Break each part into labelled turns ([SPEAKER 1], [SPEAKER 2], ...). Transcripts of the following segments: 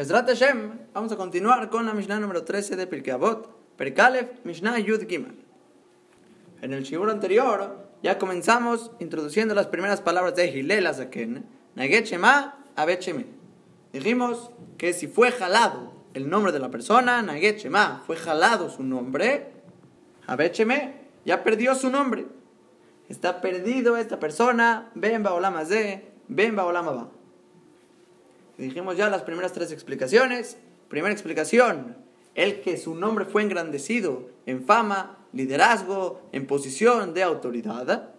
[SPEAKER 1] Besrat Hashem, vamos a continuar con la Mishnah número 13 de Pirkei Avot, Perkalef, Mishnah Yud Gimel. En el shiur anterior ya comenzamos introduciendo las primeras palabras de Hilel Azaken, Naget Shema, Abet. Dijimos que si fue jalado el nombre de la persona, Naget Shema, fue jalado su nombre, Abet ya perdió su nombre. Está perdido esta persona, Ben Baolam de Ben Baolam Ba. Dijimos ya las primeras tres explicaciones. Primera explicación, el que su nombre fue engrandecido en fama, liderazgo, en posición de autoridad.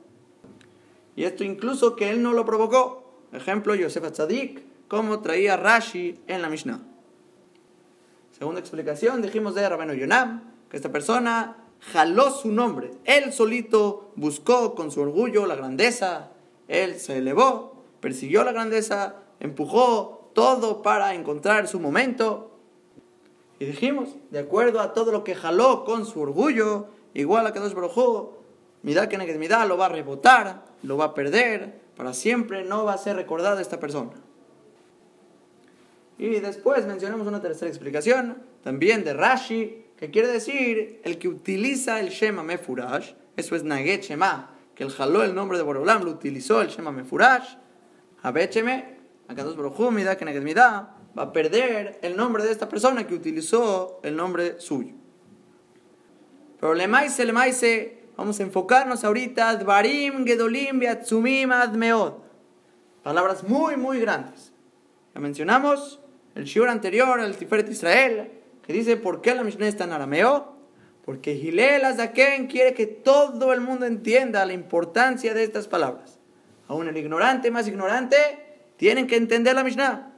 [SPEAKER 1] Y esto incluso que él no lo provocó. Ejemplo, Yosef Tzadik, como traía Rashi en la Mishnah. Segunda explicación, dijimos de Rabeno Yonam, que esta persona jaló su nombre. Él solito buscó con su orgullo la grandeza. Él se elevó, persiguió la grandeza, empujó, todo para encontrar su momento. Y dijimos, de acuerdo a todo lo que jaló con su orgullo, igual a que dos brojó, mira que mira lo va a rebotar, lo va a perder, para siempre no va a ser recordado esta persona. Y después mencionamos una tercera explicación, también de Rashi, que quiere decir el que utiliza el Shema Mefurash, eso es Naget Shema, que el jaló el nombre de Borolam, lo utilizó el Shema Mefurash, Abecheme, Akadosh Baruj Mida va a perder el nombre de esta persona que utilizó el nombre suyo. Pero le maise, le maise, vamos a enfocarnos ahorita, Dvarim, Gedolim, Beatzumim, Admeod. Palabras muy, muy grandes. Ya mencionamos el shiur anterior, el Tiferet Israel, que dice por qué la Mishnah está en arameo. Porque Gilel Azaken quiere que todo el mundo entienda la importancia de estas palabras. Aún el ignorante más ignorante tienen que entender la Mishnah.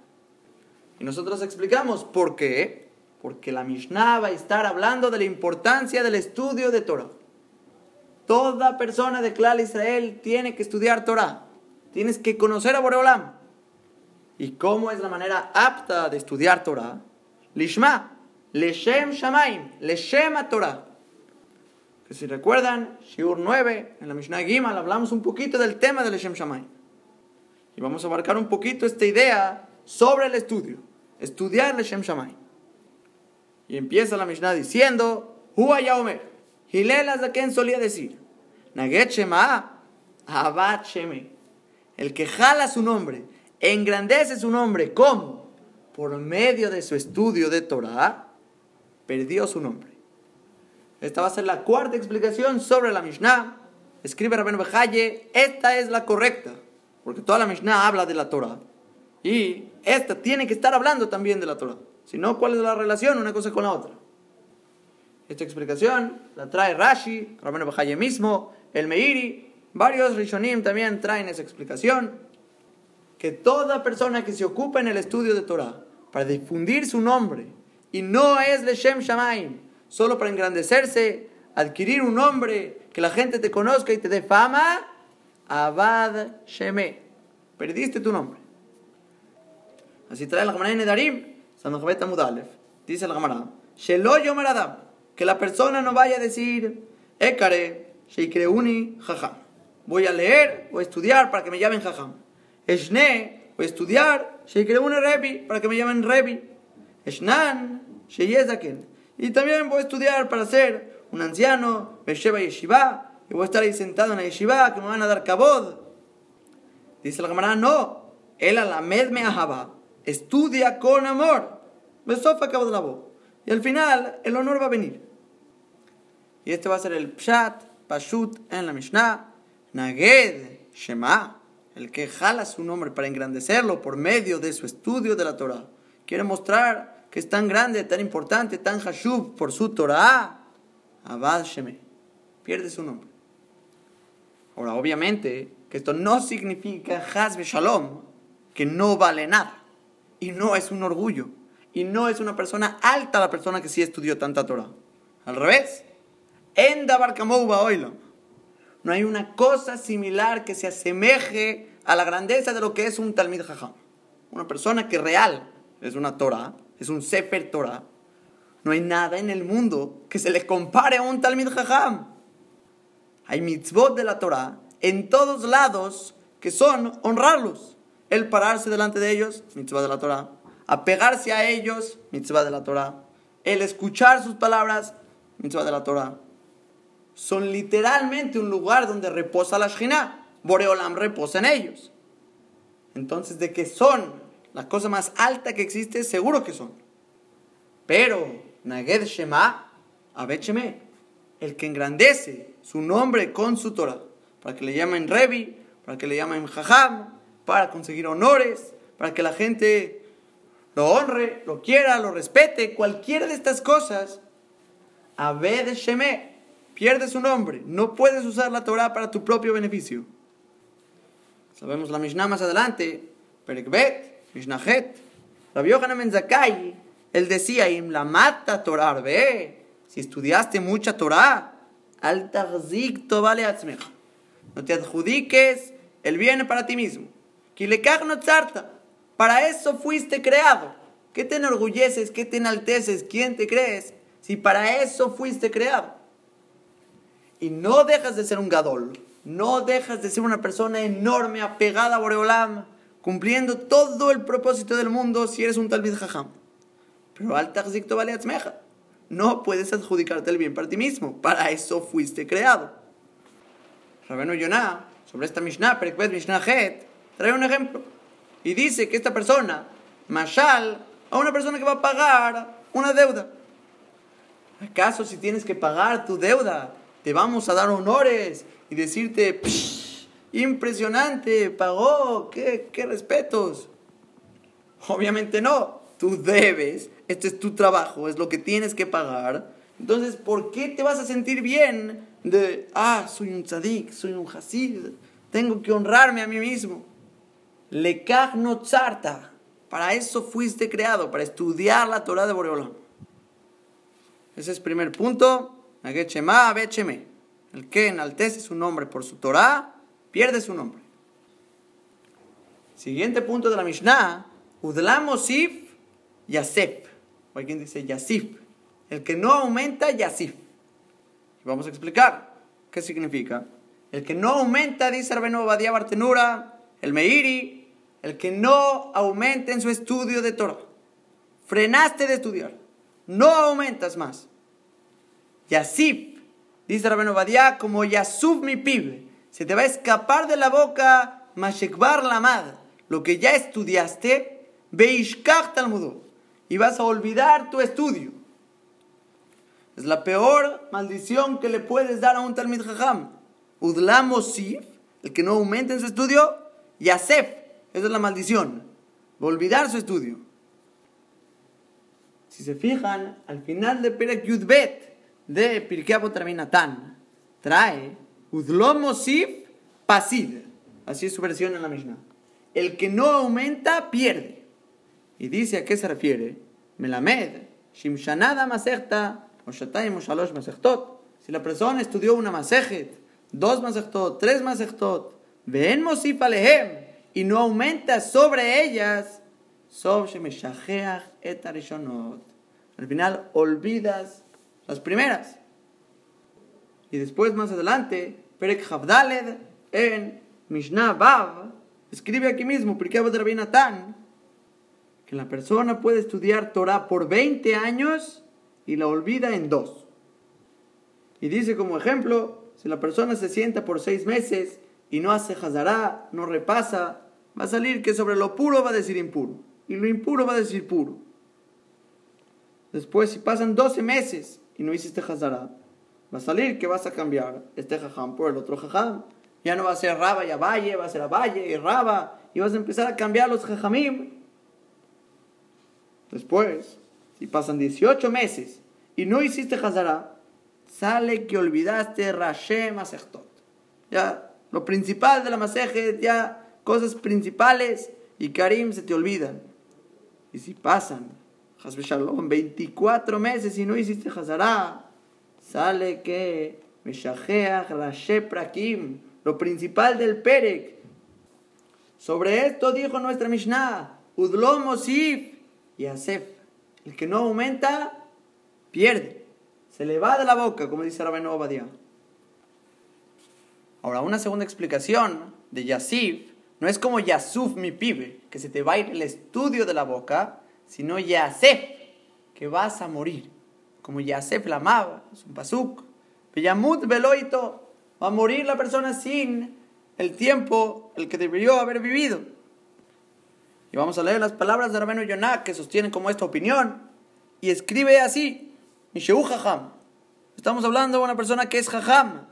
[SPEAKER 1] Y nosotros explicamos por qué. Porque la Mishnah va a estar hablando de la importancia del estudio de Torah. Toda persona de Klal Israel tiene que estudiar Torah. Tienes que conocer a Boreolam. ¿Y cómo es la manera apta de estudiar Torah? Lishma, Leshem Shamaim, Leshem Torah. Que si recuerdan, Shiur 9, en la Mishnah Gimal hablamos un poquito del tema de Leshem Shamaim. Y vamos a abarcar un poquito esta idea sobre el estudio. Estudiar el Shem. Y empieza la Mishnah diciendo, Hua Yaomer. Hilel quien solía decir, Naget Shema, Abad. El que jala su nombre, engrandece su nombre, ¿cómo? Por medio de su estudio de Torah, perdió su nombre. Esta va a ser la cuarta explicación sobre la Mishnah. Escribe Rabben Bejaye, esta es la correcta. Porque toda la Mishnah habla de la Torah. Y esta tiene que estar hablando también de la Torah. Si no, ¿cuál es la relación una cosa con la otra? Esta explicación la trae Rashi, Rabino Bajaye mismo, el Meiri, varios Rishonim también traen esa explicación. Que toda persona que se ocupa en el estudio de Torah para difundir su nombre y no es Leshem Shamaim, solo para engrandecerse, adquirir un nombre, que la gente te conozca y te dé fama, Abad Sheme. Perdiste tu nombre. Así trae la Gemara en Nedarim, Dice la Gemara, Shelo Yomer Adam, que la persona no vaya a decir, Ekare, Sheikreuni, Jajam. Voy a leer o estudiar para que me llamen Jajam. Eshne, a estudiar, Sheikreuni Rebi, para que me llamen Rebi. Eshnan, Sheyezaken. Y también voy a estudiar para ser un anciano, Besheba Yeshiva, y voy a estar ahí sentado en la yeshiva, que me van a dar cabod. Dice la camarada, no, él a la me ahaba, estudia con amor. Besofa cabod la voz. Y al final, el honor va a venir. Y este va a ser el pshat, pashut en la Mishnah, naged, shema, el que jala su nombre para engrandecerlo por medio de su estudio de la Torah. Quiere mostrar que es tan grande, tan importante, tan hashub por su Torah. Abad Sheme. Pierde su nombre. Ahora, obviamente, que esto no significa Hazbe Shalom, que no vale nada. Y no es un orgullo. Y no es una persona alta la persona que sí estudió tanta Torah. Al revés. En No hay una cosa similar que se asemeje a la grandeza de lo que es un Talmid Jajam. Una persona que real es una Torah, es un Sefer Torah. No hay nada en el mundo que se le compare a un Talmid Jajam. Hay mitzvot de la Torah en todos lados que son honrarlos. El pararse delante de ellos, mitzvah de la Torah. apegarse a ellos, mitzvah de la Torah. El escuchar sus palabras, mitzvah de la Torah. Son literalmente un lugar donde reposa la Shina. Boreolam reposa en ellos. Entonces, de que son la cosa más alta que existe, seguro que son. Pero, Naged Shema, Abed el que engrandece su nombre con su Torah, para que le llamen Revi, para que le llamen Jajam, para conseguir honores, para que la gente lo honre, lo quiera, lo respete, cualquiera de estas cosas, Abed Sheme, pierde su nombre. No puedes usar la Torah para tu propio beneficio. Sabemos la Mishnah más adelante, Perekbet, Mishnah-Het. Rabbi Yohanan Ben él decía, Im la mata Torah, ve, si estudiaste mucha Torah, al vale No te adjudiques el bien para ti mismo. no Para eso fuiste creado. ¿Qué te enorgulleces? ¿Qué te enalteces? ¿Quién te crees? Si para eso fuiste creado. Y no dejas de ser un gadol. No dejas de ser una persona enorme, apegada a Boreolam, cumpliendo todo el propósito del mundo si eres un talmid jajam. Pero al vale No puedes adjudicarte el bien para ti mismo. Para eso fuiste creado. Rabeno Yonah, sobre esta Mishnah, Perekbet Mishnah Het, trae un ejemplo. Y dice que esta persona, Mashal, a una persona que va a pagar una deuda. ¿Acaso si tienes que pagar tu deuda, te vamos a dar honores y decirte, impresionante, pagó, qué, qué respetos? Obviamente no, tú debes, este es tu trabajo, es lo que tienes que pagar. Entonces, ¿por qué te vas a sentir bien de, ah, soy un tzadik, soy un hasid, tengo que honrarme a mí mismo? Le no tzarta. Para eso fuiste creado, para estudiar la Torah de Boreolam. Ese es el primer punto. El que enaltece su nombre por su Torah, pierde su nombre. Siguiente punto de la Mishnah. Udlam Osif. O alguien dice Yasif. El que no aumenta, Yasif. Vamos a explicar qué significa. El que no aumenta, dice Arbeno Badia Bartenura, el Meiri, el que no aumente en su estudio de Torah. Frenaste de estudiar. No aumentas más. Yasif, dice Rabeno Badia, como Yasuf mi pibe. Se te va a escapar de la boca Mashekbar Lamad. Lo que ya estudiaste, Beishkach Talmudo. Y vas a olvidar tu estudio. Es la peor maldición que le puedes dar a un Talmid Jajam. Udlam Osif, el que no aumente en su estudio, Yasef, esa es la maldición. Olvidar su estudio. Si se fijan, al final de Perek Yudbet de Pirkei Terminatán, trae Udlom Mosif Pasid. Así es su versión en la Mishnah. El que no aumenta, pierde. Y dice a qué se refiere. Melamed, Shimshanada Maserta, o Shalosh Masertot. Si la persona estudió una Masejet, dos Masertot, tres Masertot, ven Mosif Alehem, y no aumenta sobre ellas, al final olvidas las primeras. Y después, más adelante, Perek Havdaled en Mishnah Bav, escribe aquí mismo, porque Natan, la persona puede estudiar Torah por 20 años y la olvida en dos. Y dice como ejemplo, si la persona se sienta por seis meses y no hace Hazará, no repasa, va a salir que sobre lo puro va a decir impuro y lo impuro va a decir puro. Después, si pasan 12 meses y no hiciste Hazara, va a salir que vas a cambiar este jajam por el otro jajam. Ya no va a ser Raba y Abaye, va a ser Abaye y Raba, y vas a empezar a cambiar los jajamim. Después, si pasan 18 meses y no hiciste Hazara, sale que olvidaste Rashe Masechtot. Ya, lo principal de la Masejet ya cosas principales y Karim se te olvidan. Y si pasan, Shalom, 24 meses y no hiciste Hazara, sale que Meshajeach Rashe Prakim, lo principal del Perek. Sobre esto dijo nuestra Mishnah, Udlom Osif y Asef. El que no aumenta, pierde. Se le va de la boca, como dice Rabbi Obadia. Ahora, una segunda explicación de Yasif no es como Yasuf, mi pibe, que se te va a ir el estudio de la boca, sino Yasef, que vas a morir. Como Yasef la amaba, es un pasuk. Yamut Beloito, va a morir la persona sin el tiempo el que debió haber vivido. Y vamos a leer las palabras de Rabenu Yonah que sostienen como esta opinión. Y escribe así: Misheu Jajam. Estamos hablando de una persona que es Jajam.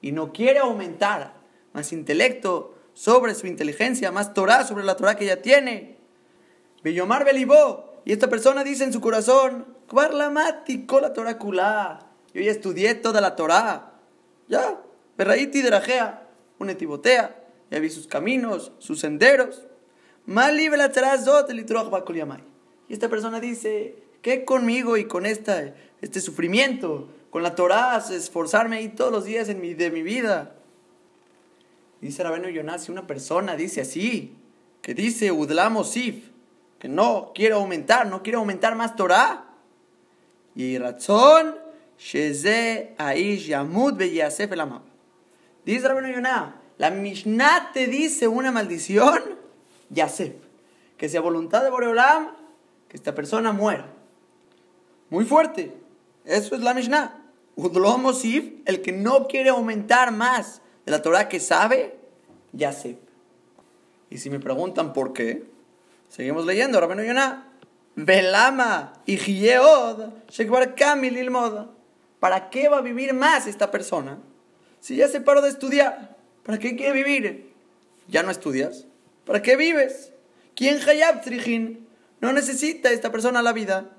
[SPEAKER 1] Y no quiere aumentar más intelecto sobre su inteligencia, más Torah sobre la Torah que ya tiene. Bellomar Belibó. Y esta persona dice en su corazón: la Torah kulá. Yo ya estudié toda la Torah. Ya. Berraiti de Rajea. Un etibotea ya vi sus caminos, sus senderos. Y esta persona dice, ¿qué conmigo y con esta, este sufrimiento? Con la Torah, esforzarme ahí todos los días en mi, de mi vida. Dice Rabeno Yonás, si una persona dice así, que dice Udlamosif, que no quiero aumentar, no quiero aumentar más Torah. Y razón, Sheze Aish Yamud Beyasef el Dice Rabeno Yonás, la Mishnah te dice una maldición, Yasef, que sea voluntad de Boreolam, que esta persona muera. Muy fuerte. Eso es la Mishnah. Udlomosif, el que no quiere aumentar más de la Torah que sabe, Yasef. Y si me preguntan por qué, seguimos leyendo, Rabenu Yonah. Velama y Kamil. ¿Para qué va a vivir más esta persona si ya se paró de estudiar? ¿Para qué quiere vivir? ¿Ya no estudias? ¿Para qué vives? ¿Quién hayab trijin? No necesita esta persona la vida.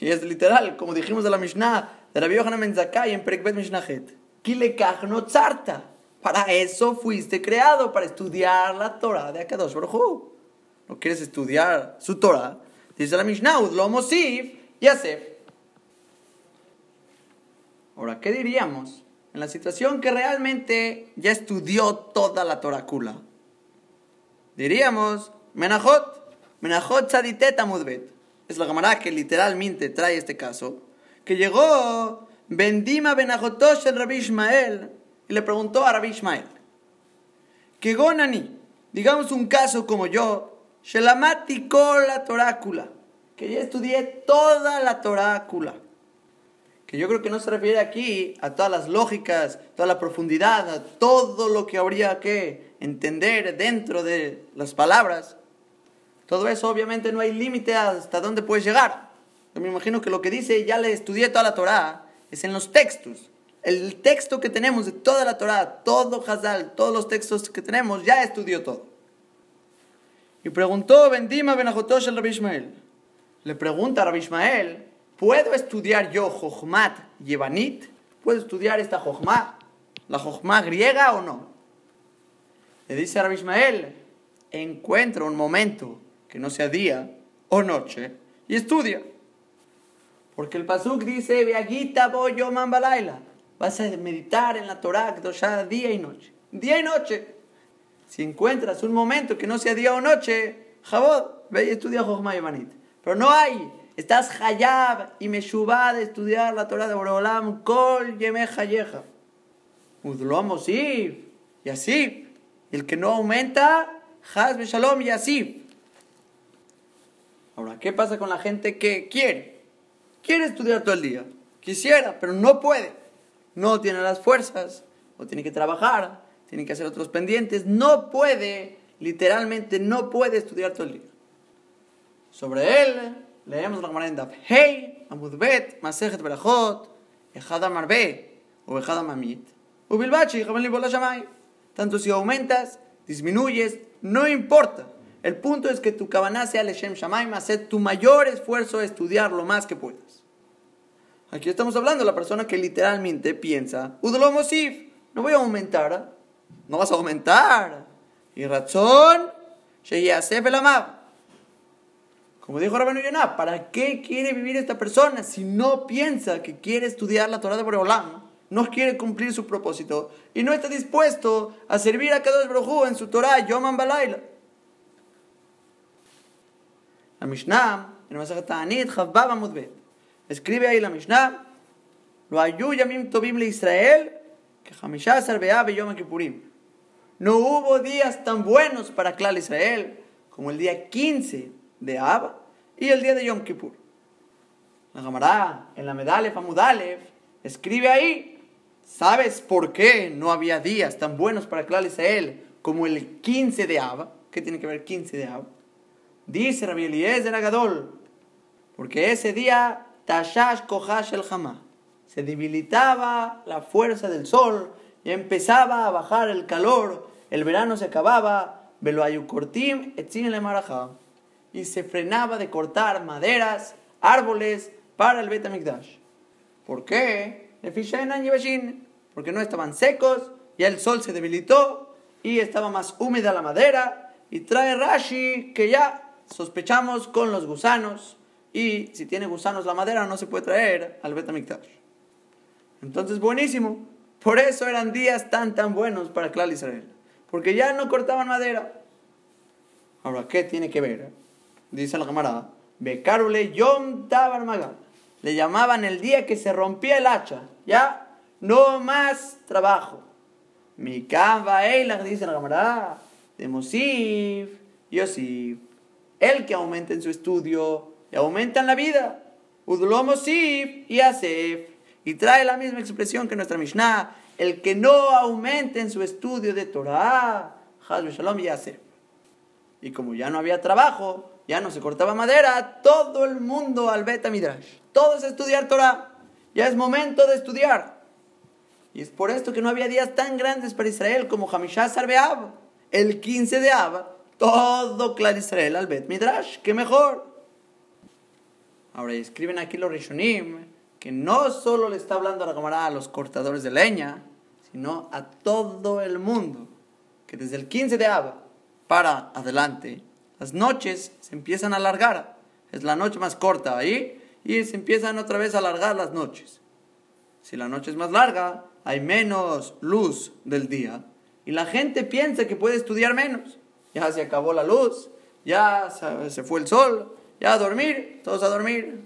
[SPEAKER 1] Y es literal, como dijimos de la Mishnah, de la vieja Menzakai en Perekbet Mishnachet. no tzarta. Para eso fuiste creado, para estudiar la Torah de Akadosh Baruj ¿No quieres estudiar su Torah? Dice la Mishnah, lo mosif, Yasef. Ahora, ¿qué diríamos? En la situación que realmente ya estudió toda la Torácula. Diríamos, Menajot, Menajot Tzaditet Amudbet. Es la camarada que literalmente trae este caso. Que llegó Bendima Benajotosh el Rabbi Ishmael y le preguntó a Rabbi Ishmael, que Gonani, digamos un caso como yo, Shelamati la Torácula, que ya estudié toda la Torácula yo creo que no se refiere aquí a todas las lógicas, toda la profundidad, a todo lo que habría que entender dentro de las palabras. Todo eso obviamente no hay límite hasta dónde puedes llegar. Yo me imagino que lo que dice, ya le estudié toda la Torah, es en los textos. El texto que tenemos de toda la Torah, todo Hazal, todos los textos que tenemos, ya estudió todo. Y preguntó Bendima Benajotosh al Rabbi Ishmael. Le pregunta a Rabbi Ishmael, ¿Puedo estudiar yo Jochmat Yevanit? ¿Puedo estudiar esta Jochma, la Jochma griega o no? Le dice a Ismael, encuentra un momento que no sea día o noche y estudia. Porque el Pasuk dice, Beagita boyo mambalaila. Vas a meditar en la Torah ya día y noche. Día y noche. Si encuentras un momento que no sea día o noche, Jabod, ve y estudia Jochma Yevanit. Pero no hay Estás hayab y meshubá de estudiar la Torah de Borolam, kol yeme hayeja. Udlom y así. El que no aumenta, haz shalom y así. Ahora, ¿qué pasa con la gente que quiere? Quiere estudiar todo el día. Quisiera, pero no puede. No tiene las fuerzas, o tiene que trabajar, tiene que hacer otros pendientes. No puede, literalmente no puede estudiar todo el día. Sobre él leemos la Gemara en Daf Hey, Amudbet, Masejet Berachot, Ejada Marbe, o Ejada Mamit, Ubilbachi, Libola Shamay. Tanto si aumentas, disminuyes, no importa. El punto es que tu cabana sea Leshem Shamayim, hacer tu mayor esfuerzo a estudiar lo más que puedas. Aquí estamos hablando de la persona que literalmente piensa, Udolomosif, no voy a aumentar, no vas a aumentar. Y razón, Sheyasef el Amab. Como dijo Rabenu Yonah, ¿para qué quiere vivir esta persona si no piensa que quiere estudiar la Torah de Boreolam? No quiere cumplir su propósito y no está dispuesto a servir a Kadosh Baruj en su Torah, Yoman Balayla. La Mishnah, en el Ta'anit, Chavbab Amudbet, escribe ahí la Mishnah, lo ayu yamim tobim le Israel, que Hamishasar Be'ab Yom Kippurim. no hubo días tan buenos para Clal Israel como el día 15 de Ab y el día de Yom Kippur. La Gamará, en la medalla Famudalev, escribe ahí, ¿sabes por qué no había días tan buenos para Clal Israel como el 15 de Ab? ¿Qué tiene que ver 15 de Ab? Dice Rabbi Eliezer Agadol, porque ese día Tashash Kohash el Hamá se debilitaba la fuerza del sol y empezaba a bajar el calor, el verano se acababa, Beloayukortim le Marajá, y se frenaba de cortar maderas, árboles para el Betamikdash. ¿Por qué? Porque no estaban secos, ya el sol se debilitó y estaba más húmeda la madera, y trae Rashi que ya sospechamos con los gusanos, y si tiene gusanos la madera no se puede traer al Betamikdash. Entonces, buenísimo. Por eso eran días tan, tan buenos para Clal Israel. Porque ya no cortaban madera. Ahora, ¿qué tiene que ver? Dice la camarada. Becarule Yom Tabar Magal. Le llamaban el día que se rompía el hacha. Ya, no más trabajo. Mi cava dice la camarada. De Mosif, Yosif. El que aumenta en su estudio y aumenta en la vida. Udlo Mosif y Asef. Y trae la misma expresión que nuestra Mishnah, el que no aumente en su estudio de Torah, Shalom y hace. Y como ya no había trabajo, ya no se cortaba madera, todo el mundo al Beta Midrash. Todo es estudiar Torah. Ya es momento de estudiar. Y es por esto que no había días tan grandes para Israel como Hamishah Sarbeab, el 15 de Ab, todo claro Israel al Bet Midrash. ¡Qué mejor! Ahora escriben aquí los Rishonim que no solo le está hablando a la camarada a los cortadores de leña, sino a todo el mundo, que desde el 15 de Ab para adelante, las noches se empiezan a alargar, es la noche más corta ahí, y se empiezan otra vez a alargar las noches. Si la noche es más larga, hay menos luz del día, y la gente piensa que puede estudiar menos. Ya se acabó la luz, ya se fue el sol, ya a dormir, todos a dormir.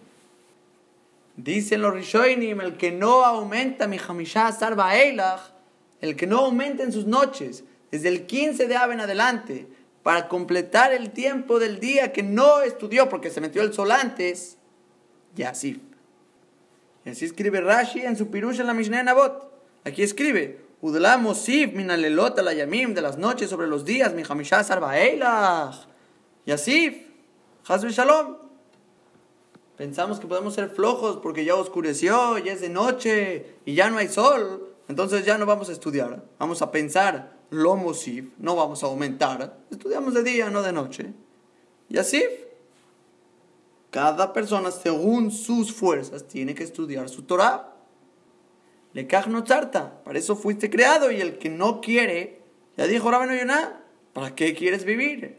[SPEAKER 1] Dicen los Rishoinim, el que no aumenta mi Hamishah Eilach, el que no aumenta en sus noches, desde el 15 de Ave en adelante, para completar el tiempo del día que no estudió porque se metió el sol antes, Yasif. Y así escribe Rashi en su Pirush en la Mishnah Nabot. Aquí escribe, Udlam Mosif minalelot la yamim de las noches sobre los días, mi Eilach. Yasif. Hazbe Shalom. Pensamos que podemos ser flojos porque ya oscureció, ya es de noche y ya no hay sol. Entonces ya no vamos a estudiar. Vamos a pensar lo mosif, no vamos a aumentar. Estudiamos de día, no de noche. Y así, cada persona según sus fuerzas tiene que estudiar su Torah. Le no charta, para eso fuiste creado y el que no quiere, ya dijo Rabino Yonah, ¿para qué quieres vivir?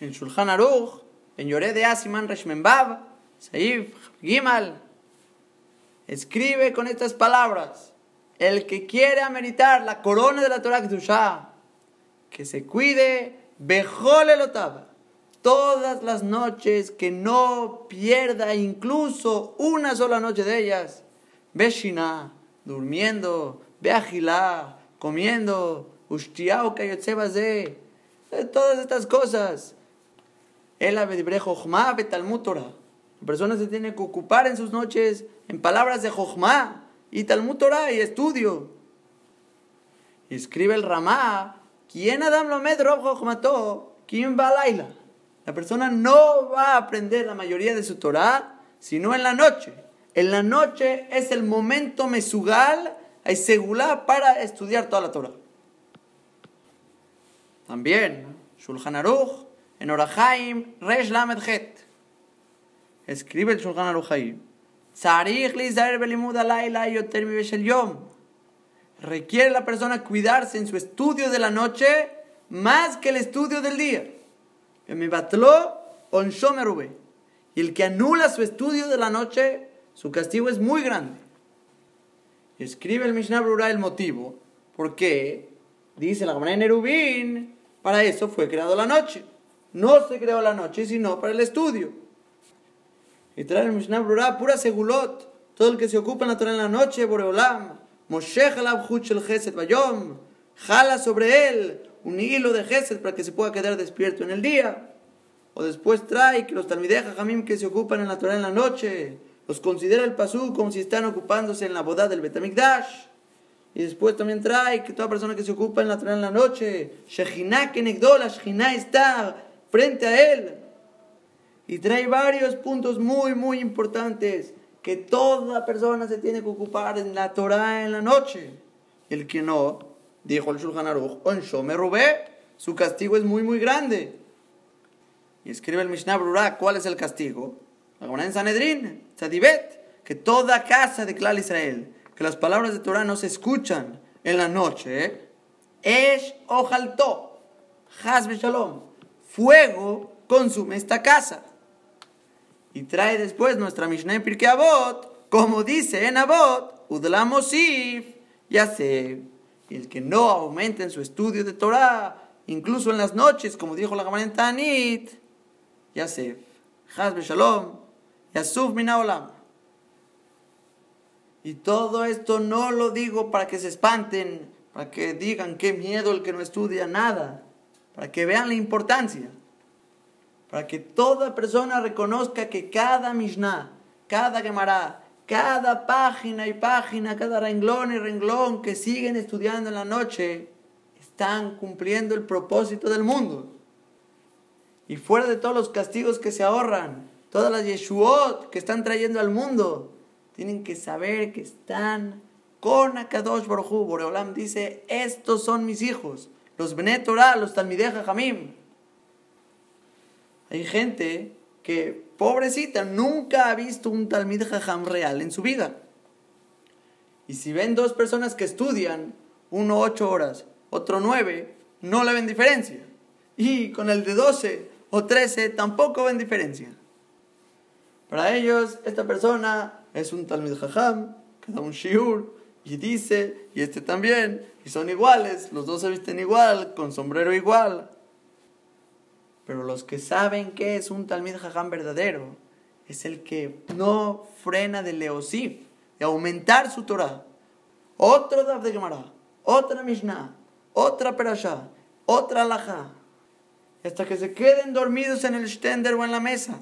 [SPEAKER 1] En Shulchan Aruch en Yoré de Asiman Reshmenbab, Saif Gimal, escribe con estas palabras: El que quiere ameritar la corona de la Torah Kedushah, que se cuide, Bejole Lotaba, todas las noches, que no pierda incluso una sola noche de ellas. Beshina, durmiendo, Beagilá, comiendo, Ushtiao de todas estas cosas. El Talmud Torah. La persona se tiene que ocupar en sus noches en palabras de Jochma y Talmud Torah y estudio. Y escribe el Ramá, ¿quién Adam lo Jochmato? ¿Quién va Laila? La persona no va a aprender la mayoría de su Torah sino en la noche. En la noche es el momento mesugal segulá para estudiar toda la Torah. También, Shulchan Aruch en Orahaim, Resh Lamed Het. Escribe el Shulchan Aruhaim. Requiere la persona cuidarse en su estudio de la noche más que el estudio del día. Y el que anula su estudio de la noche, su castigo es muy grande. Escribe el Mishnah Brura el motivo. porque Dice la Gemara Nerubín, para eso fue creado la noche. No se creó la noche, sino para el estudio. Y trae el Mishnah Brura, pura segulot. Todo el que se ocupa en la Torah en la noche, Boreolam. Moshech el Chesed Bayom. jala sobre él un hilo de gesed para que se pueda quedar despierto en el día. O después trae que los talmideja jamim que se ocupan en la Torah en la noche, los considera el pasú como si están ocupándose en la boda del Betamikdash. Y después también trae que toda persona que se ocupa en la Torah en la noche, Shejina que Negdola, Shejina está frente a él. Y trae varios puntos muy, muy importantes que toda persona se tiene que ocupar en la Torah en la noche. El que no, dijo el Shulchan Aruch, Onsho me robé, su castigo es muy, muy grande. Y escribe el Mishnah Brura, ¿cuál es el castigo? La en Sanedrin, Tzadibet, que toda casa de Klal Israel, que las palabras de Torah no se escuchan en la noche, es ojalto, hasbe shalom, fuego consume esta casa. Y trae después nuestra Mishnah Pirkei Avot, como dice en Avot, Udlamosif, ya sé el que no aumenta en su estudio de Torah, incluso en las noches, como dijo la Gemara Tanit, Yasef, Hazbe Shalom, Yasuf Minaolam. Y todo esto no lo digo para que se espanten, para que digan qué miedo el que no estudia nada, para que vean la importancia, para que toda persona reconozca que cada Mishnah, cada Gemara, cada página y página, cada renglón y renglón que siguen estudiando en la noche, están cumpliendo el propósito del mundo. Y fuera de todos los castigos que se ahorran, todas las yeshuot que están trayendo al mundo, tienen que saber que están con Akadosh Baruj Boreolam dice, estos son mis hijos, los Benet Torah, los Talmideja Jamim. Hay gente que, pobrecita, nunca ha visto un Talmid Jajam real en su vida. Y si ven dos personas que estudian, uno ocho horas, otro nueve, no le ven diferencia. Y con el de doce o trece tampoco ven diferencia. Para ellos, esta persona es un Talmid Jajam, que da un Shiur, y dice, y este también, y son iguales, los dos se visten igual, con sombrero igual. Pero los que saben que es un Talmid Jajam verdadero, es el que no frena de leosif, de aumentar su Torah. Otro Daf de Gemara, otra Mishnah, otra Perashá, otra Alajá. Hasta que se queden dormidos en el stender o en la mesa.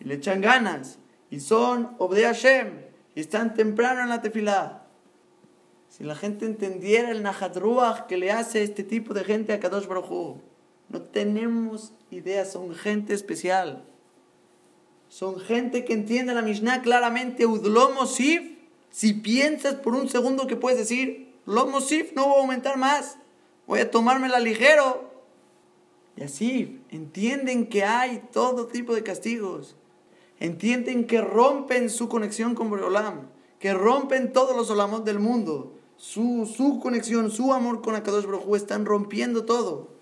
[SPEAKER 1] Y le echan ganas. Y son Obde Hashem. Y están temprano en la tefilá. Si la gente entendiera el Nahat que le hace este tipo de gente a Kadosh Baruj no tenemos idea, son gente especial. Son gente que entiende la Mishnah claramente. Udlomosif, si piensas por un segundo que puedes decir, Lomosif, no voy a aumentar más, voy a tomármela ligero. Y así, entienden que hay todo tipo de castigos. Entienden que rompen su conexión con Boreolam, que rompen todos los olamos del mundo. Su, su conexión, su amor con Akadosh Baruj están rompiendo todo.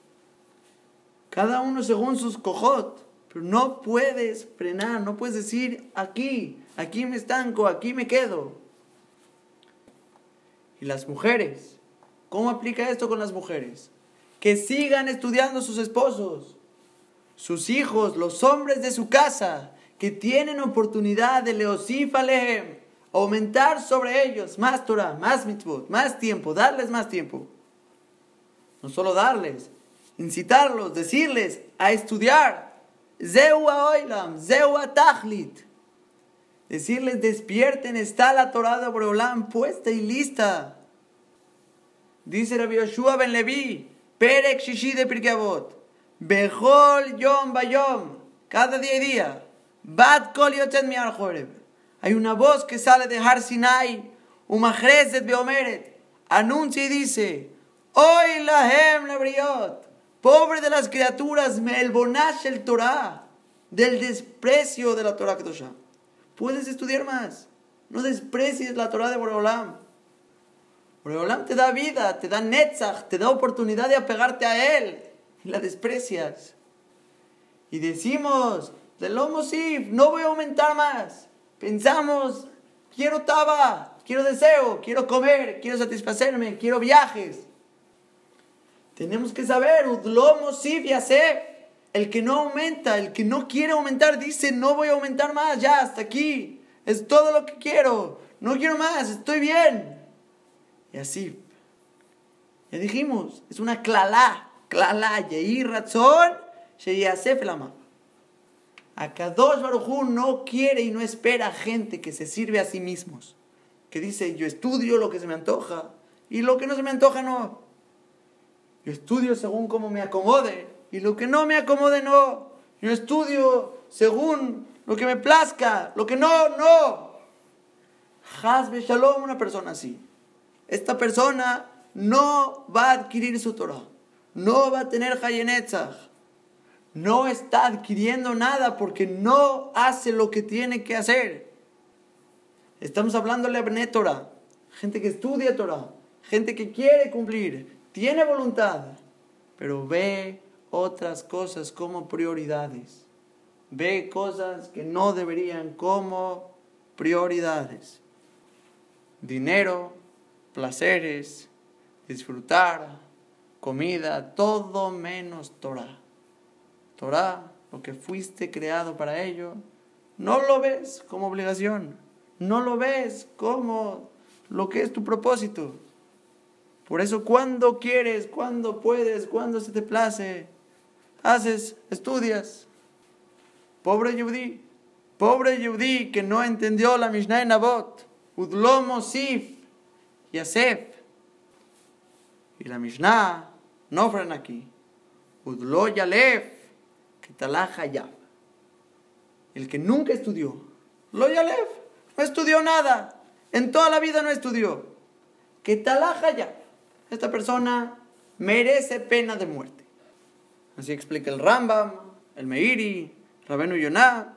[SPEAKER 1] Cada uno según sus cojot. Pero no puedes frenar, no puedes decir aquí, aquí me estanco, aquí me quedo. Y las mujeres, ¿cómo aplica esto con las mujeres? Que sigan estudiando sus esposos, sus hijos, los hombres de su casa, que tienen oportunidad de leosif aumentar sobre ellos más Torah, más mitzvot, más tiempo, darles más tiempo. No solo darles, incitarlos, decirles a estudiar. Zeua oilam, zeua tachlit. Decirles, despierten, está la Torah de Boreolam puesta y lista. Dice Rabbi Yoshua ben Levi, Perek Shishi de Pirkeabot, Bejol Yom Bayom, cada día y día, Bat Kol Yotzen Miar Joreb. Hay una voz que sale de Har Sinai, Umachrezet Beomeret, anuncia y dice, Hoy lahem briot Pobre de las criaturas, el bonash el Torah, del desprecio de la Torah Kedoshah. Puedes estudiar más. No desprecies la Torah de Boreolam. Boreolam te da vida, te da netzach, te da oportunidad de apegarte a Él. Y la desprecias. Y decimos, del Sif, no voy a aumentar más. Pensamos, quiero taba, quiero deseo, quiero comer, quiero satisfacerme, quiero viajes. Tenemos que saber, Udlomo sé. El que no aumenta, el que no quiere aumentar, dice, no voy a aumentar más, ya, hasta aquí. Es todo lo que quiero. No quiero más, estoy bien. Y así. Ya dijimos, es una clalá, clalá, yeí razón, sheyasef el ama. Akadosh Barujú no quiere y no espera gente que se sirve a sí mismos. Que dice, yo estudio lo que se me antoja y lo que no se me antoja no. Yo estudio según cómo me acomode y lo que no me acomode no. Yo estudio según lo que me plazca, lo que no, no. Hazbe Shalom, una persona así. Esta persona no va a adquirir su Torah, no va a tener Hayenetzach, no está adquiriendo nada porque no hace lo que tiene que hacer. Estamos hablando de Torah, gente que estudia Torah, gente que quiere cumplir, tiene voluntad, pero ve otras cosas como prioridades. Ve cosas que no deberían como prioridades. Dinero, placeres, disfrutar, comida, todo menos Torah. Torah, lo que fuiste creado para ello, no lo ves como obligación, no lo ves como lo que es tu propósito. Por eso cuando quieres, cuando puedes, cuando se te place, haces, estudias. Pobre Yudí, pobre Yudí que no entendió la Mishnah en Nabot, Udlomo Sif, Yasef. Y la Mishnah no frena aquí. Udlo Yalef, Kitalaja ya. El que nunca estudió, Lo Yalef, no estudió nada. En toda la vida no estudió. Kitalaja ya. Esta persona merece pena de muerte. Así explica el Rambam, el Meiri, Rabenu Yonah.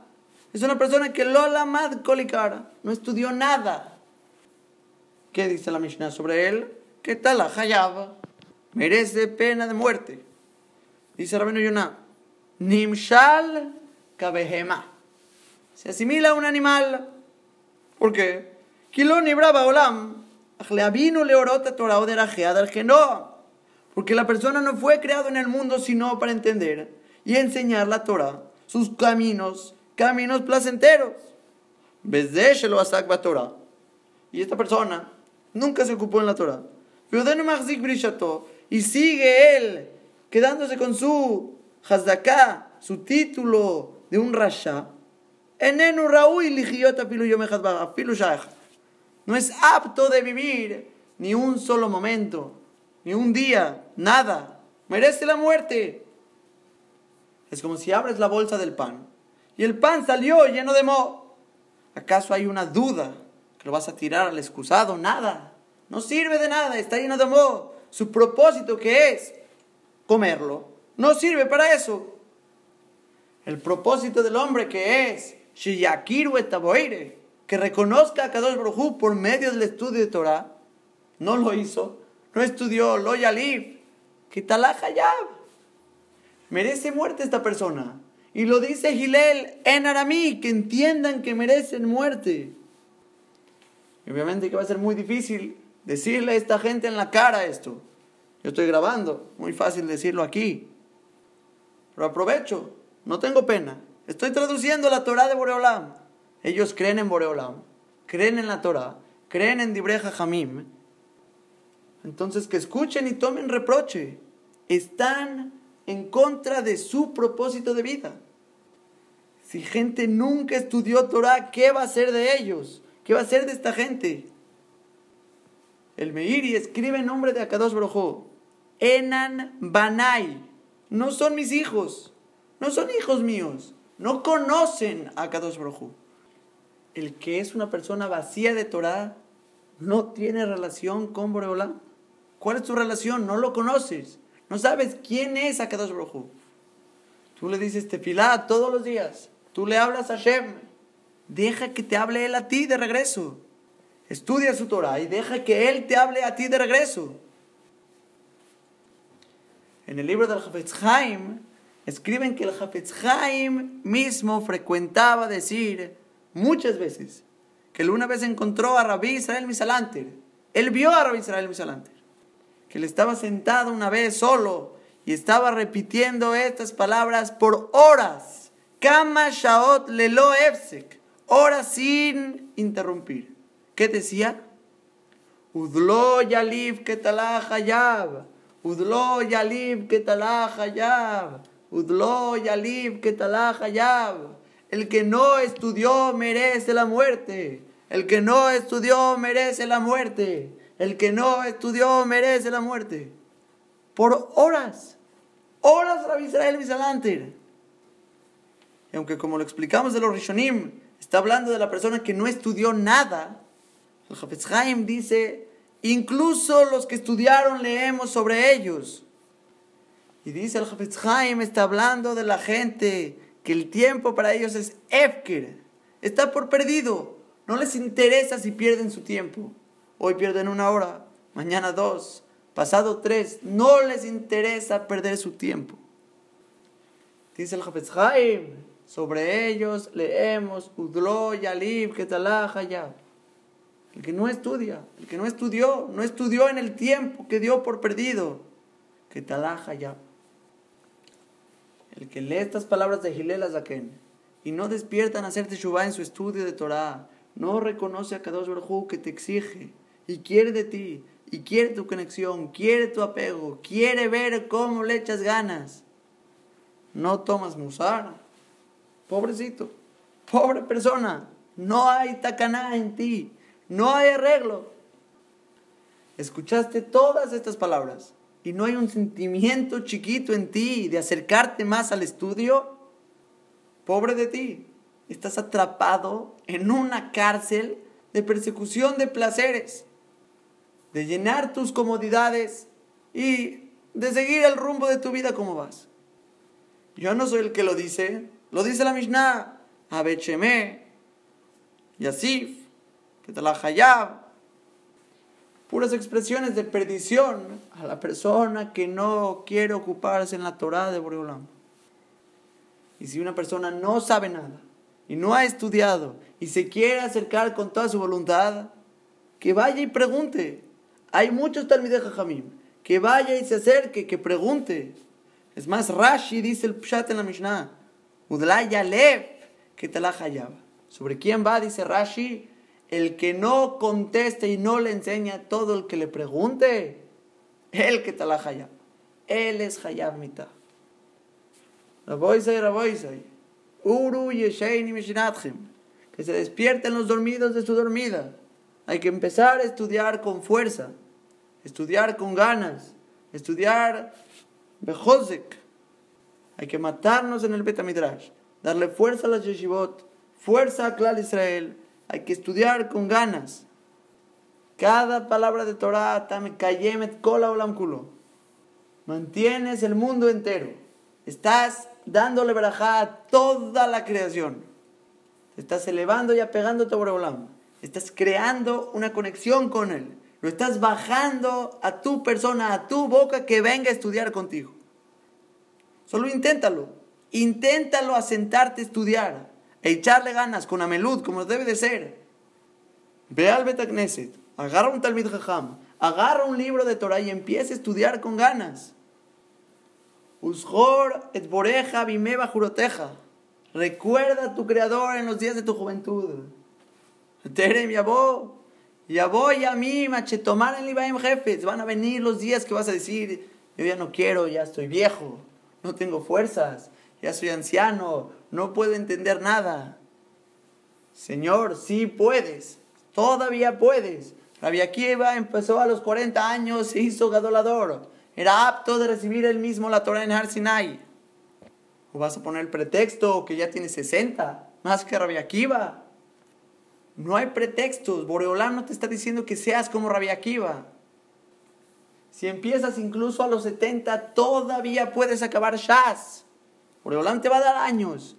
[SPEAKER 1] Es una persona que Lola Mad Kolikara no estudió nada. ¿Qué dice la Mishnah sobre él? Que tal Hayab merece pena de muerte. Dice Rabenu Yonah, Nimshal Kabehema. Se asimila a un animal. ¿Por qué? Kilo ni brava olam. Porque la persona no fue creado en el mundo sino para entender y enseñar la Torah, sus caminos, caminos placenteros. Y esta persona nunca se ocupó en la Torah. Y sigue él quedándose con su hazdaká, su título de un rasha. No es apto de vivir ni un solo momento, ni un día, nada. Merece la muerte. Es como si abres la bolsa del pan y el pan salió lleno de moho. ¿Acaso hay una duda que lo vas a tirar al excusado? Nada. No sirve de nada, está lleno de moho. Su propósito que es comerlo, no sirve para eso. El propósito del hombre que es Shiyakiru etaboire, que reconozca a Kadosh Baruj por medio del estudio de Torah, no lo hizo, no estudió lo yalif, Kitalá Hayab. Merece muerte esta persona. Y lo dice Gilel en aramí, que entiendan que merecen muerte. Obviamente que va a ser muy difícil decirle a esta gente en la cara esto. Yo estoy grabando, muy fácil decirlo aquí. Pero aprovecho, no tengo pena. Estoy traduciendo la Torah de Boreolam. Ellos creen en Boreolam, creen en la Torah, creen en Dibreja Jamim. Entonces que escuchen y tomen reproche. Están en contra de su propósito de vida. Si gente nunca estudió Torah, ¿qué va a ser de ellos? ¿Qué va a ser de esta gente? El Meiri escribe en nombre de Akadosh Brojo. Enan Banai. No son mis hijos. No son hijos míos. No conocen a Akadosh Brojo. El que es una persona vacía de Torah no tiene relación con Boreolá. ¿Cuál es tu relación? No lo conoces. No sabes quién es Akadosh Baruj Tú le dices tefilá todos los días. Tú le hablas a Shem. Deja que te hable él a ti de regreso. Estudia su Torah y deja que él te hable a ti de regreso. En el libro del Hafetz Haim escriben que el Hafetz mismo frecuentaba decir muchas veces que él una vez encontró a Rabbi Israel Misalanter. Él vio a Rabbi Israel Misalanter que él estaba sentado una vez solo y estaba repitiendo estas palabras por horas. Kama shaot lelo efsek. Horas sin interrumpir. ¿Qué decía? Udlo yalib ketalá hayab. Udlo yalib ketalá hayab. Udlo yalib ketalá hayab. El que no estudió merece la muerte. El que no estudió merece la muerte. El que no estudió merece la muerte. Por horas. Horas Rabbi Israel Misalanter. Y aunque como lo explicamos de los Rishonim, está hablando de la persona que no estudió nada, el Hafez Haim dice, incluso los que estudiaron leemos sobre ellos. Y dice el Hafez Haim, está hablando de la gente que el tiempo para ellos es Efker, está por perdido, no les interesa si pierden su tiempo. Hoy pierden una hora, mañana dos, pasado tres, no les interesa perder su tiempo. Dice el Haim, sobre ellos leemos Udlo Yalib Ketalá ya. El que no estudia, el que no estudió, no estudió en el tiempo que dio por perdido. Ketalá ya. El que lee estas palabras de Gilel Azaken y no despierta a hacer teshuvah en su estudio de Torah, no reconoce a Kadosh Baruj que te exige y quiere de ti, y quiere tu conexión, quiere tu apego, quiere ver cómo le echas ganas. No tomas musar, Pobrecito, pobre persona, no hay tacaná en ti, no hay arreglo. Escuchaste todas estas palabras y no hay un sentimiento chiquito en ti de acercarte más al estudio. Pobre de ti, estás atrapado en una cárcel de persecución de placeres, de llenar tus comodidades y de seguir el rumbo de tu vida como vas. Yo no soy el que lo dice, lo dice la Mishnah, Abecheme, Yasif, Hayab. Puras expresiones de perdición a la persona que no quiere ocuparse en la Torah de Boreolam. Y si una persona no sabe nada y no ha estudiado y se quiere acercar con toda su voluntad, que vaya y pregunte. Hay muchos talmides Jajamim. Que vaya y se acerque, que pregunte. Es más, Rashi dice el Pshat en la Mishnah. Udlayalev que te la ¿Sobre quién va? Dice Rashi. El que no conteste y no le enseña todo el que le pregunte. El que la Él es hayab mitah. Raboisai, Raboisai. Uru yesheini mishinatchim. Que se despierten los dormidos de su dormida. Hay que empezar a estudiar con fuerza. Estudiar con ganas. Estudiar bejosek hay que matarnos en el Betamidrash, darle fuerza a las yeshivot, fuerza a Klal Israel. Hay que estudiar con ganas. Cada palabra de Torah, tam kayemet kola olam kulo. Mantienes el mundo entero. Estás dándole barajá a toda la creación. Estás elevando y apegándote a Boreolam. Estás creando una conexión con él. Lo estás bajando a tu persona, a tu boca que venga a estudiar contigo. Solo inténtalo. Inténtalo a sentarte a estudiar, echarle ganas con amelud, como debe de ser. Ve al Betagneset, agarra un Talmid Jajam, agarra un libro de Torah y empieza a estudiar con ganas. Ushor et boreja bimeba juroteja. Recuerda a tu creador en los días de tu juventud. Terem yabó, yabó y a mí, machetomar en Libaim jefes. Van a venir los días que vas a decir, yo ya no quiero, ya estoy viejo no tengo fuerzas, ya soy anciano, no puedo entender nada. Señor, sí puedes, todavía puedes. Rabbi Akiva empezó a los 40 años, se hizo gadolador, era apto de recibir él mismo la Torah en Har Sinai. ¿O vas a poner el pretexto que ya tiene 60, más que Rabbi Akiva? No hay pretextos, Boreolán no te está diciendo que seas como Rabbi Akiva. Si empiezas incluso a los 70, todavía puedes acabar Shas. Boreolán te va a dar años.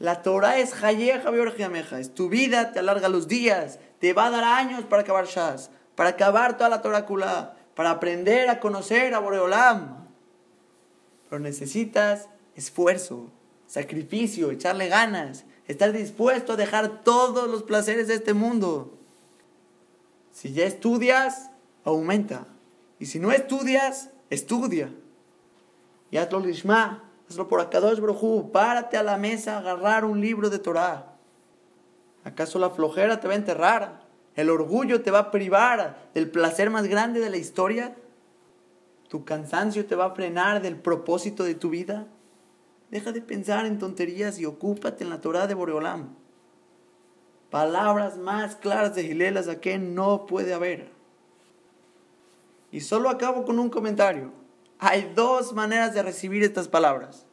[SPEAKER 1] La Torah es Hayeja Meja. Es tu vida, te alarga los días. Te va a dar años para acabar Shas. Para acabar toda la Torah Kula. Para aprender a conocer a Boreolam. Pero necesitas esfuerzo, sacrificio, echarle ganas. Estar dispuesto a dejar todos los placeres de este mundo. Si ya estudias, aumenta. Y si no estudias, estudia. Y hazlo lishma, hazlo por Akadosh Brojú, párate a la mesa a agarrar un libro de Torah. ¿Acaso la flojera te va a enterrar? el orgullo te va a privar del placer más grande de la historia, tu cansancio te va a frenar del propósito de tu vida. Deja de pensar en tonterías y ocúpate en la Torah de Boreolam. Palabras más claras de Gilelas a que no puede haber. Y solo acabo con un comentario. Hay dos maneras de recibir estas palabras.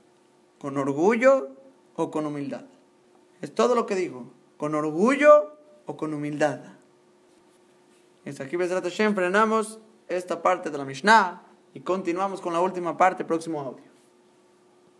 [SPEAKER 1] Con orgullo o con humildad. Es todo lo que digo. Con orgullo o con humildad. Y hasta aquí, Hashem, frenamos esta parte de la Mishnah y continuamos con la última parte, próximo audio.